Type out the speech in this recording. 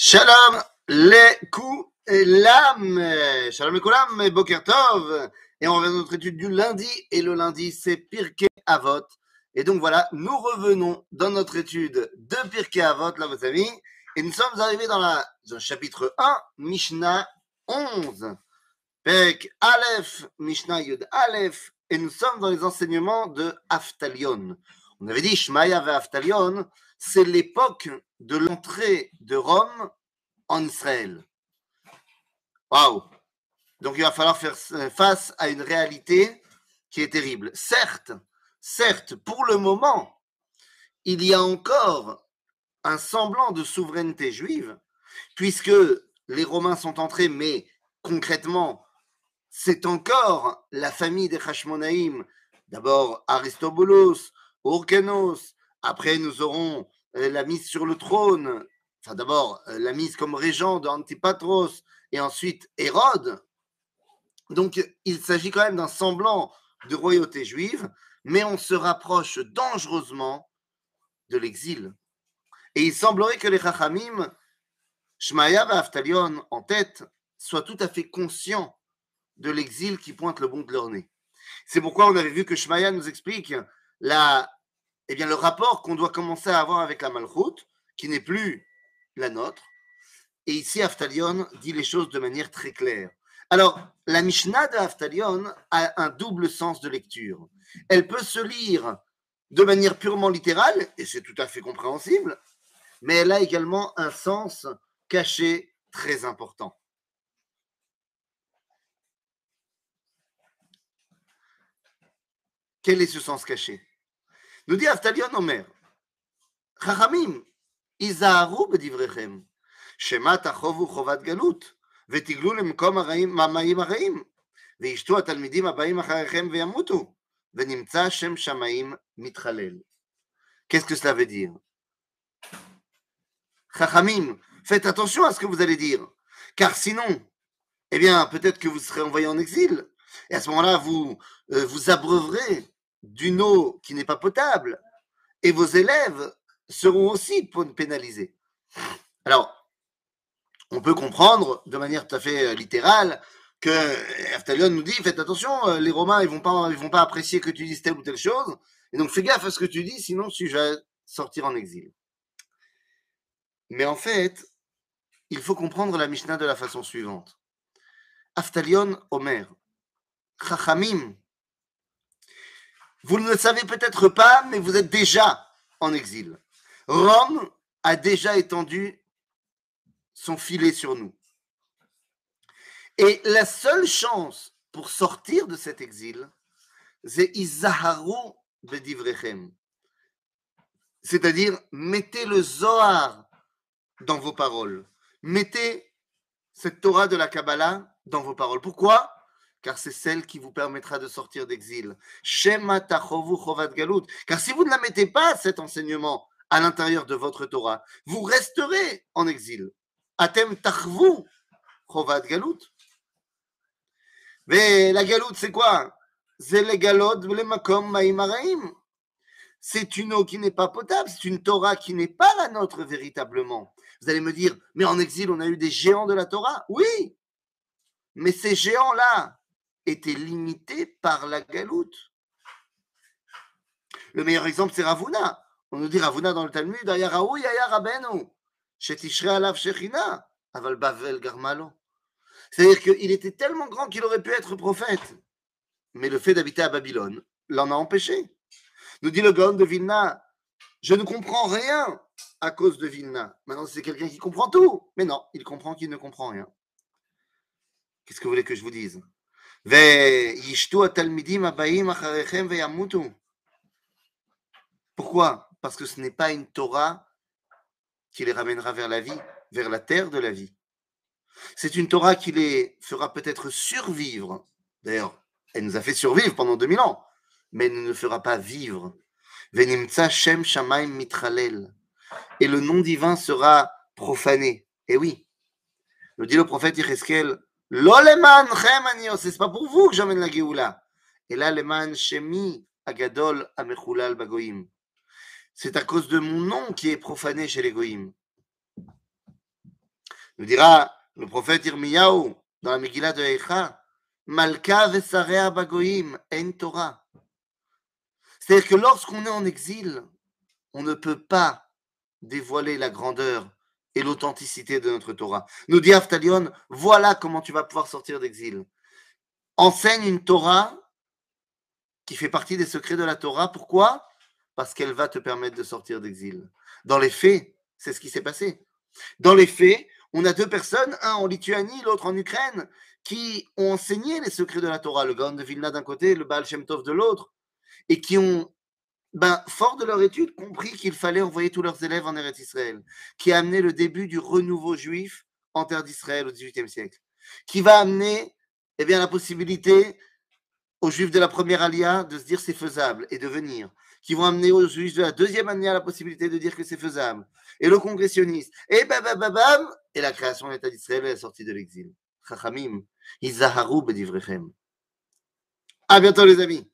Shalom les coups et l'âme. Shalom les Boker Tov. Et on revient à notre étude du lundi. Et le lundi, c'est Pirkei Avot. Et donc voilà, nous revenons dans notre étude de Pirkei Avot, là, vous savez. Et nous sommes arrivés dans, la, le chapitre 1, Mishnah 11. Pek Aleph, Mishnah Yud Aleph. Et nous sommes dans les enseignements de Aftalion. On avait dit Shmaya ve Aftalion, c'est l'époque de l'entrée de Rome en Israël. Waouh Donc il va falloir faire face à une réalité qui est terrible. Certes, certes, pour le moment, il y a encore un semblant de souveraineté juive, puisque les Romains sont entrés, mais concrètement, c'est encore la famille des Hashmonaïm, d'abord Aristoboulos, Orkanos, après nous aurons la mise sur le trône, enfin d'abord la mise comme régent d'Antipatros et ensuite Hérode. Donc il s'agit quand même d'un semblant de royauté juive, mais on se rapproche dangereusement de l'exil. Et il semblerait que les Chachamim, Shmaya et Aftalion en tête, soient tout à fait conscients de l'exil qui pointe le bout de leur nez. C'est pourquoi on avait vu que Shmaya nous explique la eh bien, le rapport qu'on doit commencer à avoir avec la Malchut, qui n'est plus la nôtre. Et ici, Aftalion dit les choses de manière très claire. Alors, la Mishnah de Aftalion a un double sens de lecture. Elle peut se lire de manière purement littérale, et c'est tout à fait compréhensible, mais elle a également un sens caché très important. Quel est ce sens caché? nous dit Aftalion Omer, Chachamim, Izaharu bedivrechem, שמא תחובו חובת גלות, ותגלו למקום המים הרעים, וישתו התלמידים הבאים אחריכם וימותו, ונמצא שם שמאים מתחלל. Qu'est-ce que cela veut dire Chachamim, faites attention à ce que vous allez dire, car sinon, eh bien, peut-être que vous serez envoyé en exil, et à ce moment-là, vous euh, vous abreuverez d'une eau qui n'est pas potable, et vos élèves seront aussi pénalisés. Alors, on peut comprendre de manière tout à fait littérale que Aftalion nous dit faites attention, les Romains ils vont pas vont pas apprécier que tu dises telle ou telle chose, et donc fais gaffe à ce que tu dis, sinon tu vas sortir en exil. Mais en fait, il faut comprendre la Mishnah de la façon suivante. Aftalion Omer, Chachamim vous ne le savez peut-être pas, mais vous êtes déjà en exil. Rome a déjà étendu son filet sur nous. Et la seule chance pour sortir de cet exil, c'est Izaharu bedivrechem. C'est-à-dire, mettez le Zohar dans vos paroles. Mettez cette Torah de la Kabbalah dans vos paroles. Pourquoi? Car c'est celle qui vous permettra de sortir d'exil. Shema chovat galut. Car si vous ne la mettez pas, cet enseignement, à l'intérieur de votre Torah, vous resterez en exil. Atem tachvu chovat galut. Mais la galoute, c'est quoi? C'est une eau qui n'est pas potable, c'est une Torah qui n'est pas la nôtre véritablement. Vous allez me dire, mais en exil, on a eu des géants de la Torah? Oui, mais ces géants-là, était limité par la galoute. Le meilleur exemple, c'est Ravuna. On nous dit Ravuna dans le Talmud, Aval Bavel Garmalo. C'est-à-dire qu'il était tellement grand qu'il aurait pu être prophète. Mais le fait d'habiter à Babylone l'en a empêché. Nous dit le Gaon de Vilna, je ne comprends rien à cause de Vilna. Maintenant, c'est quelqu'un qui comprend tout. Mais non, il comprend qu'il ne comprend rien. Qu'est-ce que vous voulez que je vous dise? Pourquoi Parce que ce n'est pas une Torah qui les ramènera vers la vie, vers la terre de la vie. C'est une Torah qui les fera peut-être survivre. D'ailleurs, elle nous a fait survivre pendant 2000 ans, mais elle ne nous fera pas vivre. Et le nom divin sera profané. Et oui, nous dit le prophète Yecheskel, c'est pas pour vous que j'amène la Géoula. Et là, leman shemi agadol amechulal bagoim. C'est à cause de mon nom qui est profané chez les goïm. Nous dira le prophète Irmiyahu dans la Megillah de Eicha, Malka vesarea bagoim en Torah. C'est-à-dire que lorsqu'on est en exil, on ne peut pas dévoiler la grandeur et l'authenticité de notre Torah. Nous dit Aftalion, voilà comment tu vas pouvoir sortir d'exil. Enseigne une Torah qui fait partie des secrets de la Torah. Pourquoi? Parce qu'elle va te permettre de sortir d'exil. Dans les faits, c'est ce qui s'est passé. Dans les faits, on a deux personnes, un en Lituanie, l'autre en Ukraine, qui ont enseigné les secrets de la Torah, le Gaon de Vilna d'un côté, le Baal Shem Tov de l'autre, et qui ont, ben, fort de leur étude, compris qu'il fallait envoyer tous leurs élèves en Eretz Israël, qui a amené le début du renouveau juif en terre d'Israël au XVIIIe siècle, qui va amener eh bien, la possibilité aux juifs de la première alia de se dire c'est faisable et de venir, qui vont amener aux juifs de la deuxième alia la possibilité de dire que c'est faisable, et le congressionniste, et bam, bam, bam, et la création de l'État d'Israël et la sortie de l'exil. Chachamim, Izaharu bedivrechem. À bientôt les amis.